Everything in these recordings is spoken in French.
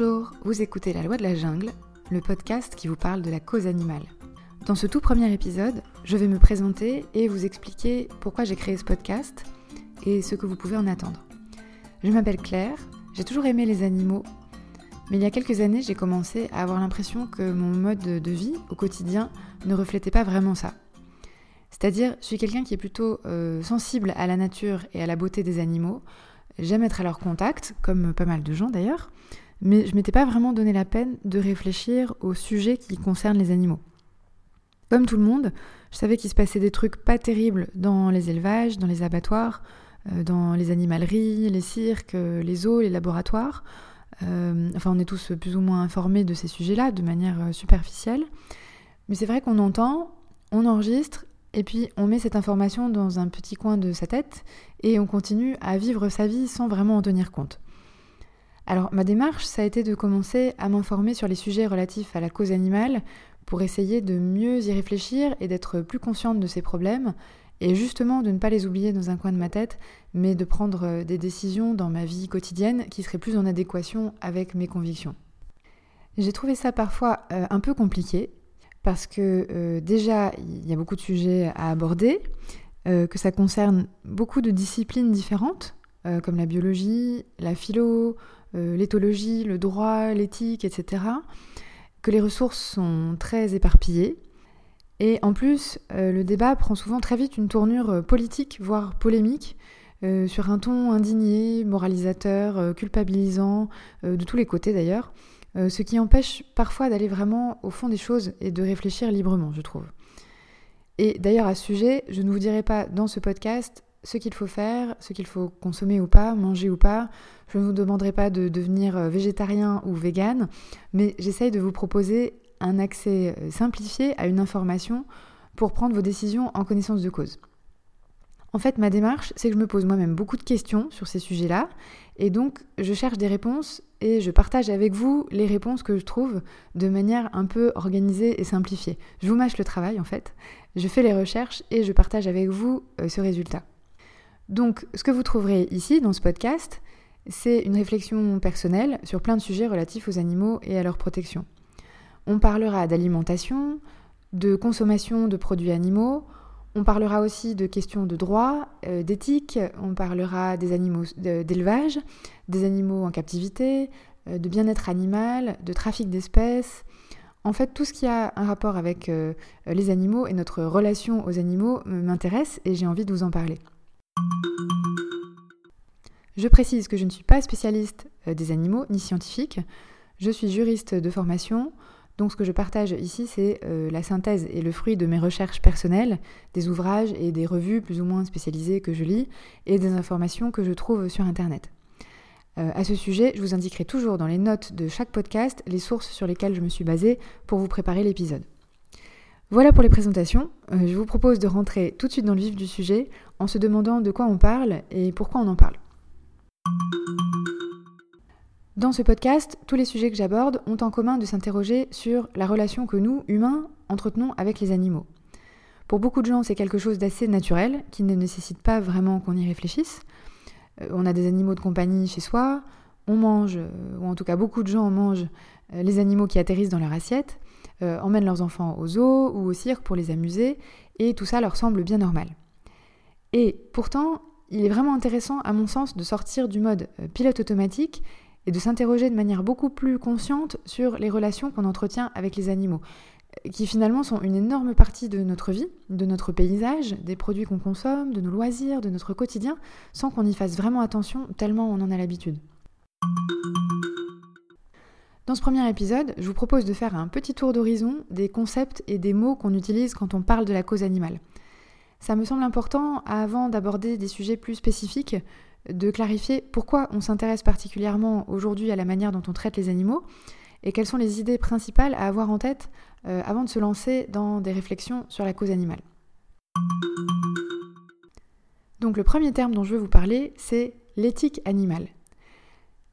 Bonjour, vous écoutez La Loi de la Jungle, le podcast qui vous parle de la cause animale. Dans ce tout premier épisode, je vais me présenter et vous expliquer pourquoi j'ai créé ce podcast et ce que vous pouvez en attendre. Je m'appelle Claire, j'ai toujours aimé les animaux, mais il y a quelques années, j'ai commencé à avoir l'impression que mon mode de vie au quotidien ne reflétait pas vraiment ça. C'est-à-dire, je suis quelqu'un qui est plutôt euh, sensible à la nature et à la beauté des animaux. J'aime être à leur contact, comme pas mal de gens d'ailleurs, mais je m'étais pas vraiment donné la peine de réfléchir aux sujets qui concernent les animaux. Comme tout le monde, je savais qu'il se passait des trucs pas terribles dans les élevages, dans les abattoirs, euh, dans les animaleries, les cirques, euh, les zoos, les laboratoires. enfin, on est tous plus ou moins informés de ces sujets-là de manière superficielle. Mais c'est vrai qu'on entend, on enregistre et puis on met cette information dans un petit coin de sa tête et on continue à vivre sa vie sans vraiment en tenir compte. Alors ma démarche, ça a été de commencer à m'informer sur les sujets relatifs à la cause animale pour essayer de mieux y réfléchir et d'être plus consciente de ces problèmes et justement de ne pas les oublier dans un coin de ma tête, mais de prendre des décisions dans ma vie quotidienne qui seraient plus en adéquation avec mes convictions. J'ai trouvé ça parfois euh, un peu compliqué parce que euh, déjà, il y a beaucoup de sujets à aborder, euh, que ça concerne beaucoup de disciplines différentes, euh, comme la biologie, la philo, l'éthologie, le droit, l'éthique, etc., que les ressources sont très éparpillées. Et en plus, le débat prend souvent très vite une tournure politique, voire polémique, sur un ton indigné, moralisateur, culpabilisant, de tous les côtés d'ailleurs, euh, ce qui empêche parfois d'aller vraiment au fond des choses et de réfléchir librement, je trouve. Et d'ailleurs à ce sujet, je ne vous dirai pas dans ce podcast ce qu'il faut faire, ce qu'il faut consommer ou pas, manger ou pas. Je ne vous demanderai pas de devenir euh, végétarien ou vegan, mais j'essaye de vous proposer un accès euh, simplifié à une information pour prendre vos décisions en connaissance de cause. En fait, ma démarche, c'est que je me pose moi-même beaucoup de questions sur ces sujets-là, et donc je cherche des réponses et je partage avec vous les réponses que je trouve de manière un peu organisée et simplifiée. Je vous mâche le travail en fait, je fais les recherches et je partage avec vous euh, ce résultat. Donc, ce que vous trouverez ici dans ce podcast, c'est une réflexion personnelle sur plein de sujets relatifs aux animaux et à leur protection. On parlera d'alimentation, de consommation de produits animaux, on parlera aussi de questions de droit, euh, d'éthique, on parlera des animaux d'élevage, des animaux en captivité, euh, de bien-être animal, de trafic d'espèces. En fait, tout ce qui a un rapport avec euh, les animaux et notre relation aux animaux m'intéresse et j'ai envie de vous en parler. Je précise que je ne suis pas spécialiste des animaux ni scientifique. Je suis juriste de formation. Donc ce que je partage ici, c'est euh, la synthèse et le fruit de mes recherches personnelles, des ouvrages et des revues plus ou moins spécialisées que je lis, et des informations que je trouve sur Internet. Euh, à ce sujet, je vous indiquerai toujours dans les notes de chaque podcast les sources sur lesquelles je me suis basée pour vous préparer l'épisode. Voilà pour les présentations. Euh, je vous propose de rentrer tout de suite dans le vif du sujet en se demandant de quoi on parle et pourquoi on en parle. Dans ce podcast, tous les sujets que j'aborde ont en commun de s'interroger sur la relation que nous, humains, entretenons avec les animaux. Pour beaucoup de gens, c'est quelque chose d'assez naturel, qui ne nécessite pas vraiment qu'on y réfléchisse. Euh, on a des animaux de compagnie chez soi, on mange, euh, ou en tout cas beaucoup de gens mangent euh, les animaux qui atterrissent dans leur assiette, emmènent leurs enfants au zoo ou au cirque pour les amuser, et tout ça leur semble bien normal. Et pourtant, il est vraiment intéressant, à mon sens, de sortir du mode pilote automatique et de s'interroger de manière beaucoup plus consciente sur les relations qu'on entretient avec les animaux, qui finalement sont une énorme partie de notre vie, de notre paysage, des produits qu'on consomme, de nos loisirs, de notre quotidien, sans qu'on y fasse vraiment attention tellement on en a l'habitude. Dans ce premier épisode, je vous propose de faire un petit tour d'horizon des concepts et des mots qu'on utilise quand on parle de la cause animale. Ça me semble important, avant d'aborder des sujets plus spécifiques, de clarifier pourquoi on s'intéresse particulièrement aujourd'hui à la manière dont on traite les animaux et quelles sont les idées principales à avoir en tête euh, avant de se lancer dans des réflexions sur la cause animale. Donc le premier terme dont je veux vous parler, c'est l'éthique animale.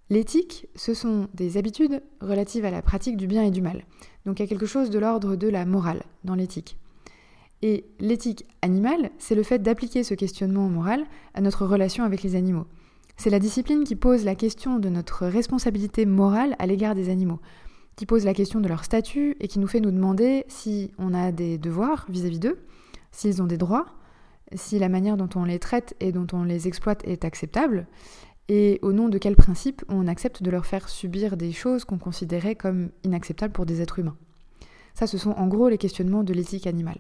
L'éthique, ce sont des habitudes relatives à la pratique du bien et du mal. Donc il y a quelque chose de l'ordre de la morale dans l'éthique. Et l'éthique animale, c'est le fait d'appliquer ce questionnement moral à notre relation avec les animaux. C'est la discipline qui pose la question de notre responsabilité morale à l'égard des animaux, qui pose la question de leur statut et qui nous fait nous demander si on a des devoirs vis-à-vis d'eux, s'ils ont des droits, si la manière dont on les traite et dont on les exploite est acceptable, et au nom de quel principe on accepte de leur faire subir des choses qu'on considérait comme inacceptables pour des êtres humains. Ça, ce sont en gros les questionnements de l'éthique animale.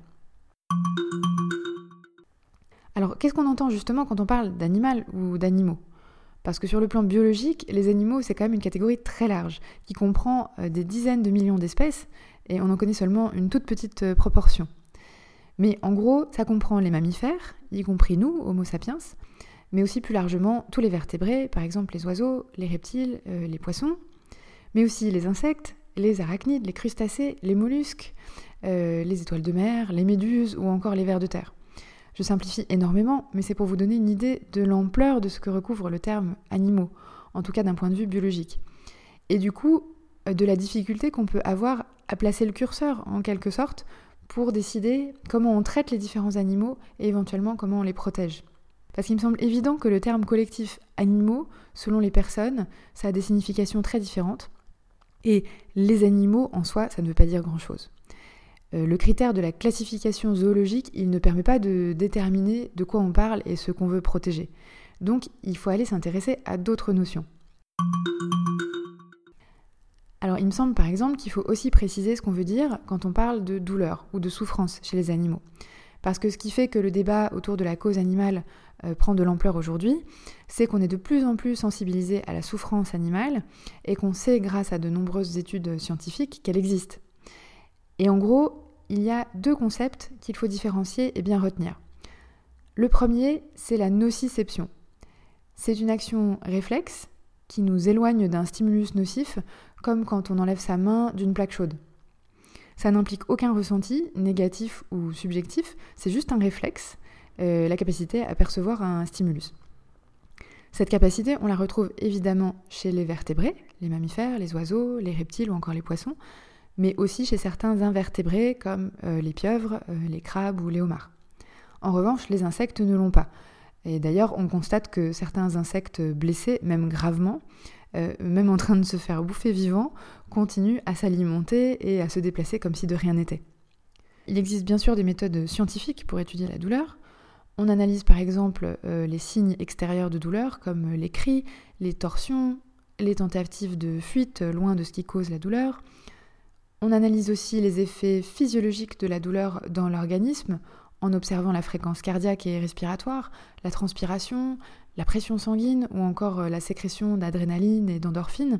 Alors, qu'est-ce qu'on entend justement quand on parle d'animal ou d'animaux? Parce que sur le plan biologique, les animaux, c'est quand même une catégorie très large, qui comprend euh, des dizaines de millions d'espèces, et on en connaît seulement une toute petite euh, proportion. Mais en gros, ça comprend les mammifères, y compris nous, Homo sapiens, mais aussi plus largement tous les vertébrés, par exemple les oiseaux, les reptiles, euh, les poissons, mais aussi les insectes, les arachnides, les crustacés, les mollusques, euh, les étoiles de mer, les méduses ou encore les vers de terre. Je simplifie énormément, mais c'est pour vous donner une idée de l'ampleur de ce que recouvre le terme animaux, en tout cas d'un point de vue biologique. Et du coup, euh, de la difficulté qu'on peut avoir à placer le curseur, en quelque sorte, pour décider comment on traite les différents animaux et éventuellement comment on les protège. Parce qu'il me semble évident que le terme collectif animaux, selon les personnes, ça a des significations très différentes. Et les animaux, en soi, ça ne veut pas dire grand-chose. Euh, le critère de la classification zoologique, il ne permet pas de déterminer de quoi on parle et ce qu'on veut protéger. Donc il faut aller s'intéresser à d'autres notions. Alors il me semble par exemple qu'il faut aussi préciser ce qu'on veut dire quand on parle de douleur ou de souffrance chez les animaux. Parce que ce qui fait que le débat autour de la cause animale euh, prend de l'ampleur aujourd'hui, c'est qu'on est de plus en plus sensibilisé à la souffrance animale et qu'on sait grâce à de nombreuses études scientifiques qu'elle existe. Et en gros, il y a deux concepts qu'il faut différencier et bien retenir. Le premier, c'est la nociception. C'est une action réflexe qui nous éloigne d'un stimulus nocif, comme quand on enlève sa main d'une plaque chaude. Ça n'implique aucun ressenti, négatif ou subjectif, c'est juste un réflexe, euh, la capacité à percevoir un stimulus. Cette capacité, on la retrouve évidemment chez les vertébrés, les mammifères, les oiseaux, les reptiles ou encore les poissons, mais aussi chez certains invertébrés comme euh, les pieuvres, euh, les crabes ou les homards. En revanche, les insectes ne l'ont pas. Et d'ailleurs, on constate que certains insectes blessés, même gravement, euh, même en train de se faire bouffer vivant, continuent à s'alimenter et à se déplacer comme si de rien n'était. Il existe bien sûr des méthodes scientifiques pour étudier la douleur. On analyse par exemple les signes extérieurs de douleur comme les cris, les torsions, les tentatives de fuite loin de ce qui cause la douleur. On analyse aussi les effets physiologiques de la douleur dans l'organisme en observant la fréquence cardiaque et respiratoire, la transpiration, la pression sanguine ou encore euh, la sécrétion d'adrénaline et d'endorphine.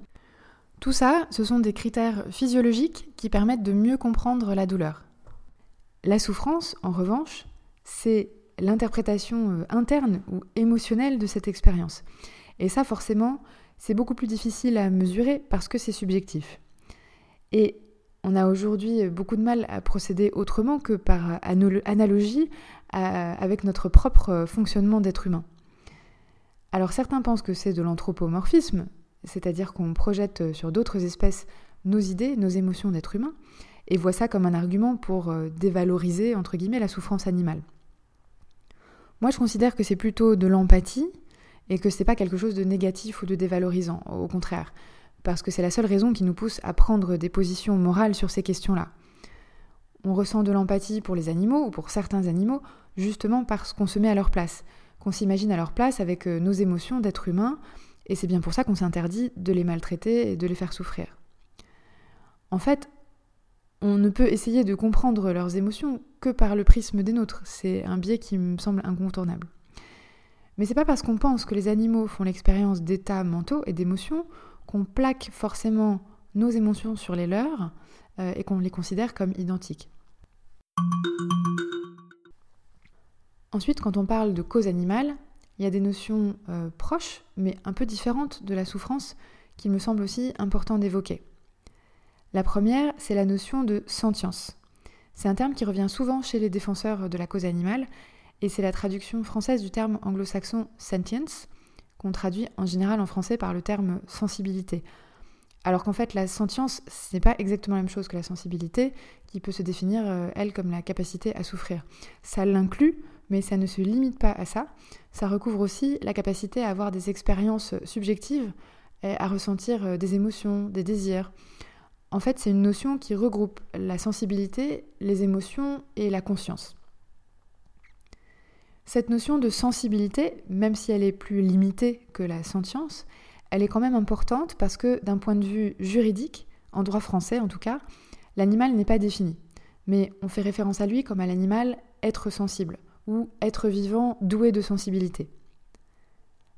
Tout ça, ce sont des critères physiologiques qui permettent de mieux comprendre la douleur. La souffrance, en revanche, c'est l'interprétation euh, interne ou émotionnelle de cette expérience. Et ça, forcément, c'est beaucoup plus difficile à mesurer parce que c'est subjectif. On a aujourd'hui beaucoup de mal à procéder autrement que par analogie avec notre propre fonctionnement d'être humain. Alors certains pensent que c'est de l'anthropomorphisme, c'est-à-dire qu'on projette sur d'autres espèces nos idées, nos émotions d'être humain, et voient ça comme un argument pour euh, dévaloriser, entre guillemets, la souffrance animale. Moi, je considère que c'est plutôt de l'empathie et que ce n'est pas quelque chose de négatif ou de dévalorisant, au contraire parce que c'est la seule raison qui nous pousse à prendre des positions morales sur ces questions-là. On ressent de l'empathie pour les animaux ou pour certains animaux justement parce qu'on se met à leur place, qu'on s'imagine à leur place avec euh, nos émotions d'être humain, et c'est bien pour ça qu'on s'interdit de les maltraiter et de les faire souffrir. En fait, on ne peut essayer de comprendre leurs émotions que par le prisme des nôtres, c'est un biais qui me semble incontournable. Mais c'est pas parce qu'on pense que les animaux font l'expérience d'états mentaux et d'émotions qu'on plaque forcément nos émotions sur les leurs euh, et qu'on les considère comme identiques. Ensuite, quand on parle de cause animale, il y a des notions euh, proches, mais un peu différentes de la souffrance, qu'il me semble aussi important d'évoquer. La première, c'est la notion de sentience. C'est un terme qui revient souvent chez les défenseurs de la cause animale, et c'est la traduction française du terme anglo-saxon sentience, qu'on traduit en général en français par le terme sensibilité. Alors qu'en fait, la sentience, ce n'est pas exactement la même chose que la sensibilité, qui peut se définir, euh, elle, comme la capacité à souffrir. Ça l'inclut, mais ça ne se limite pas à ça. Ça recouvre aussi la capacité à avoir des expériences subjectives, et à ressentir euh, des émotions, des désirs. En fait, c'est une notion qui regroupe la sensibilité, les émotions et la conscience. Cette notion de sensibilité, même si elle est plus limitée que la sentience, elle est quand même importante parce que d'un point de vue juridique, en droit français en tout cas, l'animal n'est pas défini. Mais on fait référence à lui comme à l'animal être sensible ou être vivant doué de sensibilité.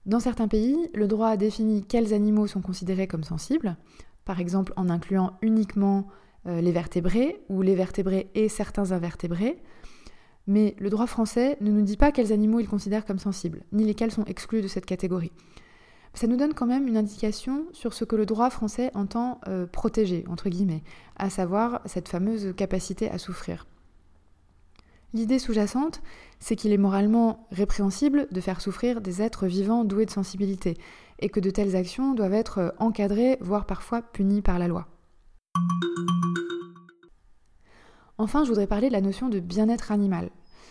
Dans certains pays, le droit a défini quels animaux sont considérés comme sensibles, par exemple en incluant uniquement euh, les vertébrés ou les vertébrés et certains invertébrés, mais le droit français ne nous dit pas quels animaux il considère comme sensibles, ni lesquels sont exclus de cette catégorie. Ça nous donne quand même une indication sur ce que le droit français entend euh, protéger, entre guillemets, à savoir cette fameuse capacité à souffrir. L'idée sous-jacente, c'est qu'il est moralement répréhensible de faire souffrir des êtres vivants doués de sensibilité, et que de telles actions doivent être encadrées, voire parfois punies par la loi. Enfin, je voudrais parler de la notion de bien-être animal,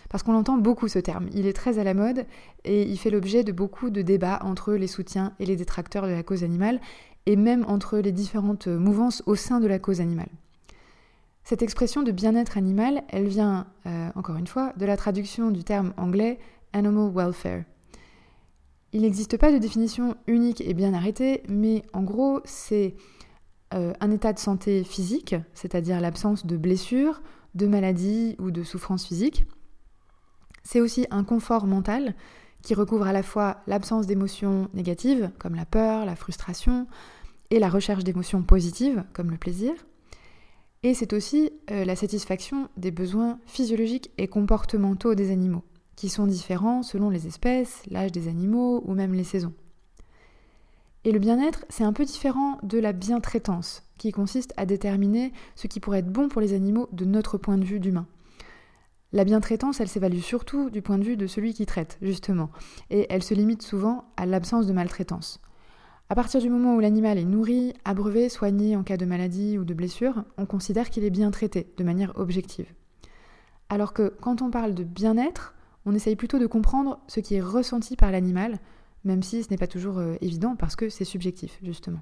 parce qu'on entend beaucoup ce terme. Il est très à la mode et il fait l'objet de beaucoup de débats entre les soutiens et les détracteurs de la cause animale, et même entre les différentes mouvances au sein de la cause animale. Cette expression de bien-être animal, elle vient, euh, encore une fois, de la traduction du terme anglais animal welfare. Il n'existe pas de définition unique et bien arrêtée, mais en gros, c'est euh, un état de santé physique, c'est-à-dire l'absence de blessures, de maladies ou de souffrances physiques. C'est aussi un confort mental qui recouvre à la fois l'absence d'émotions négatives, comme la peur, la frustration, et la recherche d'émotions positives, comme le plaisir. Et c'est aussi euh, la satisfaction des besoins physiologiques et comportementaux des animaux, qui sont différents selon les espèces, l'âge des animaux ou même les saisons. Et le bien-être, c'est un peu différent de la bientraitance, qui consiste à déterminer ce qui pourrait être bon pour les animaux de notre point de vue d'humain. La bientraitance, elle s'évalue surtout du point de vue de celui qui traite, justement, et elle se limite souvent à l'absence de maltraitance. À partir du moment où l'animal est nourri, abreuvé, soigné en cas de maladie ou de blessure, on considère qu'il est bien traité de manière objective. Alors que quand on parle de bien-être, on essaye plutôt de comprendre ce qui est ressenti par l'animal, même si ce n'est pas toujours euh, évident parce que c'est subjectif, justement.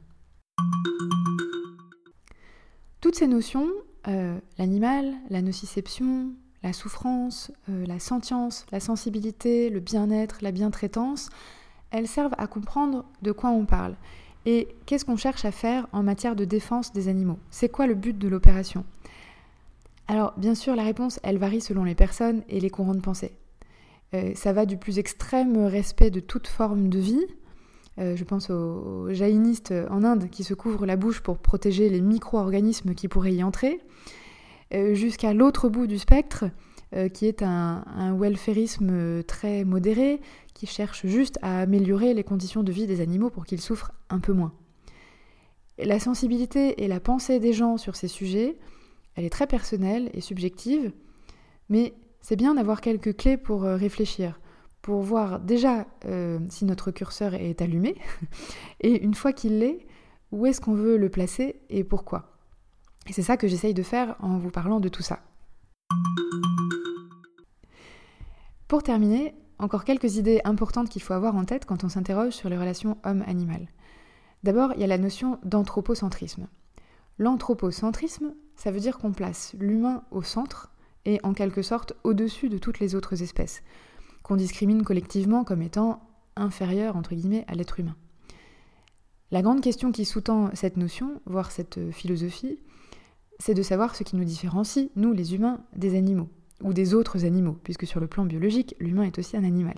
Toutes ces notions, euh, l'animal, la nociception, la souffrance, euh, la sentience, la sensibilité, le bien-être, la bientraitance, elles servent à comprendre de quoi on parle et qu'est-ce qu'on cherche à faire en matière de défense des animaux? C'est quoi le but de l'opération? Alors, bien sûr, la réponse, elle varie selon les personnes et les courants de pensée. Euh, ça va du plus extrême respect de toute forme de vie. Euh, je pense aux, jaïnistes en Inde qui se couvrent la bouche pour protéger les micro-organismes qui pourraient y entrer, euh, jusqu'à l'autre bout du spectre, qui est un, un welfarisme très modéré, qui cherche juste à améliorer les conditions de vie des animaux pour qu'ils souffrent un peu moins. la sensibilité et la pensée des gens sur ces sujets, elle est très personnelle et subjective, mais c'est bien d'avoir quelques clés pour euh, réfléchir, pour voir déjà euh, si notre curseur est allumé, et une fois qu'il l'est, où est-ce qu'on veut le placer et pourquoi. Et c'est ça que j'essaye de faire en vous parlant de tout ça. Pour terminer, encore quelques idées importantes qu'il faut avoir en tête quand on s'interroge sur les relations homme-animal. D'abord, il y a la notion d'anthropocentrisme. L'anthropocentrisme, ça veut dire qu'on place l'humain au centre et en quelque sorte au-dessus de toutes les autres espèces, qu'on discrimine collectivement comme étant inférieur entre guillemets à l'être humain. La grande question qui sous-tend cette notion, voire cette philosophie, c'est de savoir ce qui nous différencie, nous les humains, des animaux ou des autres animaux, puisque sur le plan biologique, l'humain est aussi un animal.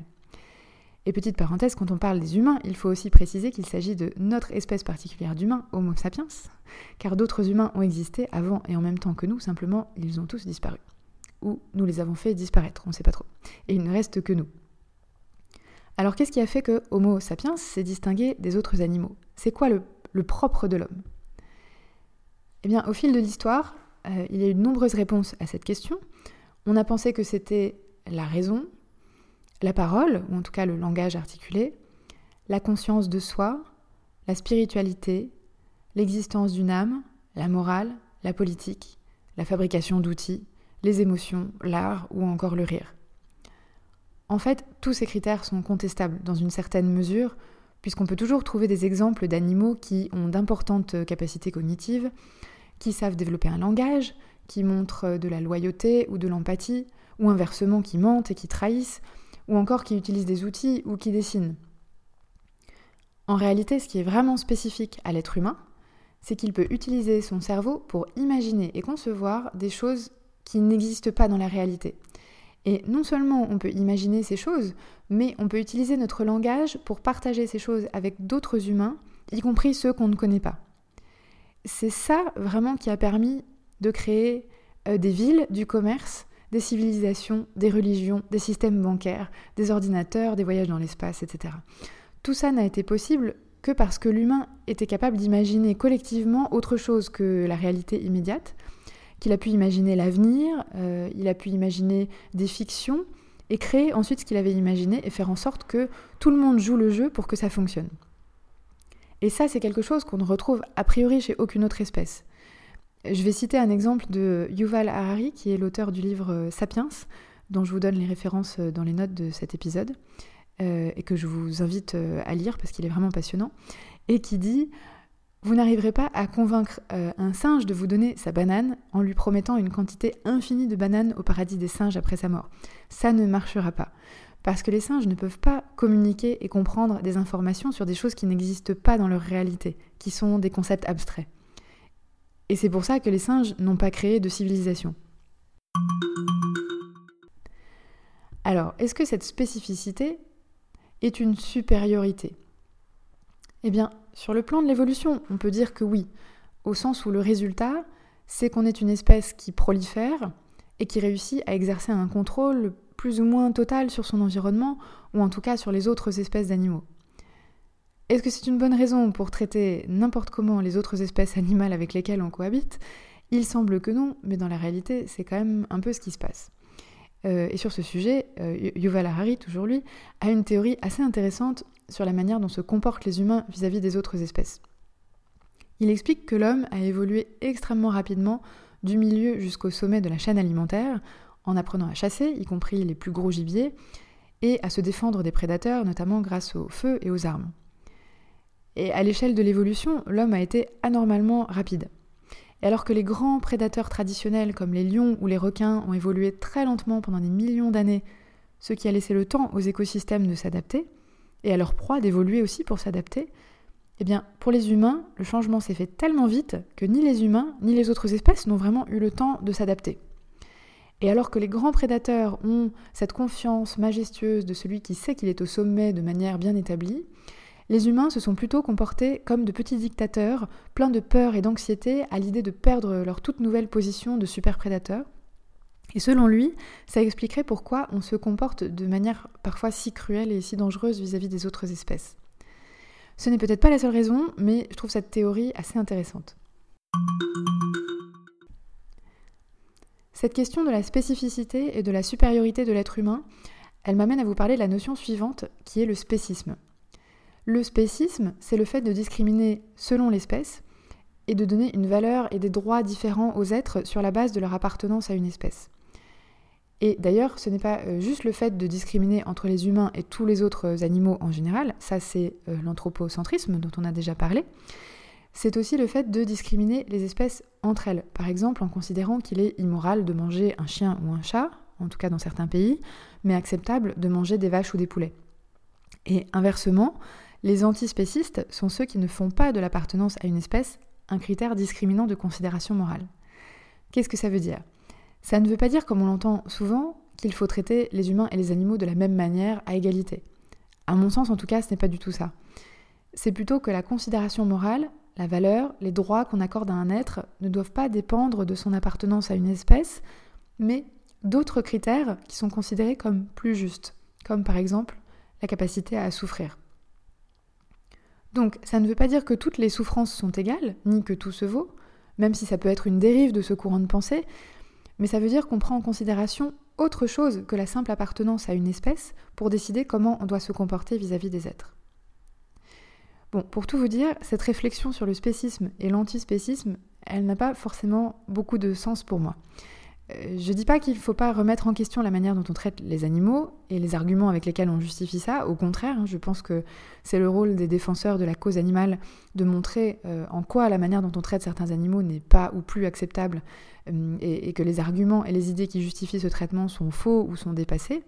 Et petite parenthèse, quand on parle des humains, il faut aussi préciser qu'il s'agit de notre espèce particulière d'humains, Homo sapiens, car d'autres humains ont existé avant et en même temps que nous, simplement ils ont tous disparu. Ou nous les avons fait disparaître, on ne sait pas trop. Et il ne reste que nous. Alors qu'est-ce qui a fait que Homo sapiens s'est distingué des autres animaux? C'est quoi le, propre de l'homme? Eh bien, au fil de l'histoire, euh, il y a eu de nombreuses réponses à cette question, on a pensé que c'était la raison, la parole, ou en tout cas le langage articulé, la conscience de soi, la spiritualité, l'existence d'une âme, la morale, la politique, la fabrication d'outils, les émotions, l'art ou encore le rire. En fait, tous ces critères sont contestables dans une certaine mesure, puisqu'on peut toujours trouver des exemples d'animaux qui ont d'importantes capacités cognitives, qui savent développer un langage, qui montrent de la loyauté ou de l'empathie, ou inversement qui mentent et qui trahissent, ou encore qui utilisent des outils ou qui dessinent. En réalité, ce qui est vraiment spécifique à l'être humain, c'est qu'il peut utiliser son cerveau pour imaginer et concevoir des choses qui n'existent pas dans la réalité. Et non seulement on peut imaginer ces choses, mais on peut utiliser notre langage pour partager ces choses avec d'autres humains, y compris ceux qu'on ne connaît pas. C'est ça vraiment qui a permis de créer euh, des villes, du commerce, des civilisations, des religions, des systèmes bancaires, des ordinateurs, des voyages dans l'espace, etc. Tout ça n'a été possible que parce que l'humain était capable d'imaginer collectivement autre chose que la réalité immédiate, qu'il a pu imaginer l'avenir, euh, il a pu imaginer des fictions, et créer ensuite ce qu'il avait imaginé et faire en sorte que tout le monde joue le jeu pour que ça fonctionne. Et ça, c'est quelque chose qu'on ne retrouve a priori chez aucune autre espèce. Je vais citer un exemple de Yuval Harari, qui est l'auteur du livre euh, Sapiens, dont je vous donne les références euh, dans les notes de cet épisode, et que je vous invite à lire parce qu'il est vraiment passionnant, et qui dit vous n'arriverez pas à convaincre euh, un singe de vous donner sa banane en lui promettant une quantité infinie de bananes au paradis des singes après sa mort. Ça ne marchera pas. Parce que les singes ne peuvent pas communiquer et comprendre des informations sur des choses qui n'existent pas dans leur réalité, qui sont des concepts abstraits. Et c'est pour ça que les singes n'ont pas créé de civilisation. Alors, est-ce que cette spécificité est une supériorité? Eh bien, sur le plan de l'évolution, on peut dire que oui, au sens où le résultat, c'est qu'on est une espèce qui prolifère et qui réussit à exercer un contrôle plus ou moins total sur son environnement, ou en tout cas sur les autres espèces d'animaux. Est-ce que c'est une bonne raison pour traiter n'importe comment les autres espèces animales avec lesquelles on cohabite? Il semble que non, mais dans la réalité, c'est quand même un peu ce qui se passe. Euh, et sur ce sujet, euh, Yuval Harari, toujours lui, a une théorie assez intéressante sur la manière dont se comportent les humains vis-à-vis des autres espèces. Il explique que l'homme a évolué extrêmement rapidement du milieu jusqu'au sommet de la chaîne alimentaire, en apprenant à chasser, y compris les plus gros gibiers, et à se défendre des prédateurs, notamment grâce au feu et aux armes. Et à l'échelle de l'évolution, l'homme a été anormalement rapide. Et alors que les grands prédateurs traditionnels comme les lions ou les requins ont évolué très lentement pendant des millions d'années, ce qui a laissé le temps aux écosystèmes de s'adapter, et à leur proie d'évoluer aussi pour s'adapter, eh bien, pour les humains, le changement s'est fait tellement vite que ni les humains ni les autres espèces n'ont vraiment eu le temps de s'adapter. Et alors que les grands prédateurs ont cette confiance majestueuse de celui qui sait qu'il est au sommet de manière bien établie, les humains se sont plutôt comportés comme de petits dictateurs, pleins de peur et d'anxiété à l'idée de perdre leur toute nouvelle position de super prédateur. Et selon lui, ça expliquerait pourquoi on se comporte de manière parfois si cruelle et si dangereuse vis-à-vis des autres espèces. Ce n'est peut-être pas la seule raison, mais je trouve cette théorie assez intéressante. Cette question de la spécificité et de la supériorité de l'être humain, elle m'amène à vous parler de la notion suivante qui est le spécisme. Le spécisme, c'est le fait de discriminer selon l'espèce et de donner une valeur et des droits différents aux êtres sur la base de leur appartenance à une espèce. Et d'ailleurs, ce n'est pas euh, juste le fait de discriminer entre les humains et tous les autres animaux en général, ça c'est euh, l'anthropocentrisme dont on a déjà parlé, c'est aussi le fait de discriminer les espèces entre elles, par exemple en considérant qu'il est immoral de manger un chien ou un chat, en tout cas dans certains pays, mais acceptable de manger des vaches ou des poulets. Et inversement, les antispécistes sont ceux qui ne font pas de l'appartenance à une espèce un critère discriminant de considération morale. Qu'est-ce que ça veut dire? Ça ne veut pas dire, comme on l'entend souvent, qu'il faut traiter les humains et les animaux de la même manière, à égalité. À mon sens, en tout cas, ce n'est pas du tout ça. C'est plutôt que la considération morale, la valeur, les droits qu'on accorde à un être ne doivent pas dépendre de son appartenance à une espèce, mais d'autres critères qui sont considérés comme plus justes, comme par exemple la capacité à souffrir. Donc ça ne veut pas dire que toutes les souffrances sont égales, ni que tout se vaut, même si ça peut être une dérive de ce courant de pensée, mais ça veut dire qu'on prend en considération autre chose que la simple appartenance à une espèce pour décider comment on doit se comporter vis-à-vis des êtres. Bon, pour tout vous dire, cette réflexion sur le spécisme et l'antispécisme, elle n'a pas forcément beaucoup de sens pour moi. Euh, je dis pas qu'il ne faut pas remettre en question la manière dont on traite les animaux et les arguments avec lesquels on justifie ça. Au contraire, hein, je pense que c'est le rôle des défenseurs de la cause animale de montrer euh, en quoi la manière dont on traite certains animaux n'est pas ou plus acceptable euh, et, que les arguments et les idées qui justifient ce traitement sont faux ou sont dépassés.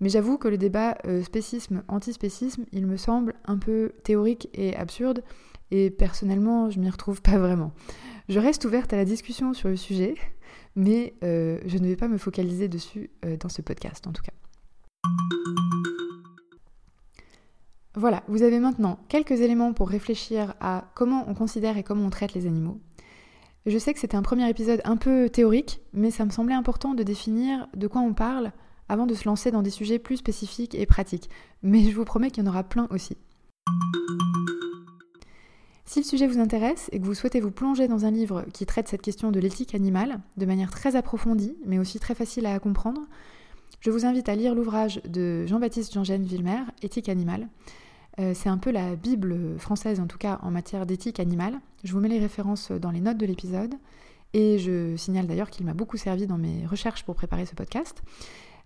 Mais j'avoue que le débat spécisme-antispécisme, il me semble un peu théorique et absurde, et personnellement, je m'y retrouve pas vraiment. Je reste ouverte à la discussion sur le sujet, mais euh, je ne vais pas me focaliser dessus euh, dans ce podcast en tout cas. Voilà, vous avez maintenant quelques éléments pour réfléchir à comment on considère et comment on traite les animaux. Je sais que c'était un premier épisode un peu théorique, mais ça me semblait important de définir de quoi on parle avant de se lancer dans des sujets plus spécifiques et pratiques. Mais je vous promets qu'il y en aura plein aussi. Si le sujet vous intéresse et que vous souhaitez vous plonger dans un livre qui traite cette question de l'éthique animale de manière très approfondie, mais aussi très facile à comprendre, je vous invite à lire l'ouvrage de Jean-Baptiste Jean-Gène Éthique animale. Euh, c'est un peu la Bible française, en tout cas en matière d'éthique animale. Je vous mets les références dans les notes de l'épisode. Et je signale d'ailleurs qu'il m'a beaucoup servi dans mes recherches pour préparer ce podcast.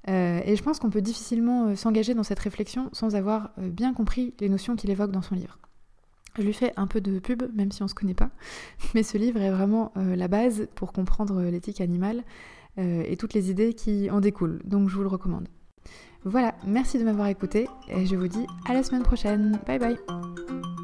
Euh, et je pense qu'on peut difficilement euh, s'engager dans cette réflexion sans avoir bien compris les notions qu'il évoque dans son livre. Je lui fais un peu de pub, même si on ne se connaît pas, mais ce livre est vraiment euh, la base pour comprendre l'éthique animale euh, et toutes les idées qui en découlent, donc je vous le recommande. Voilà, merci de m'avoir écouté et je vous dis à la semaine prochaine. Bye bye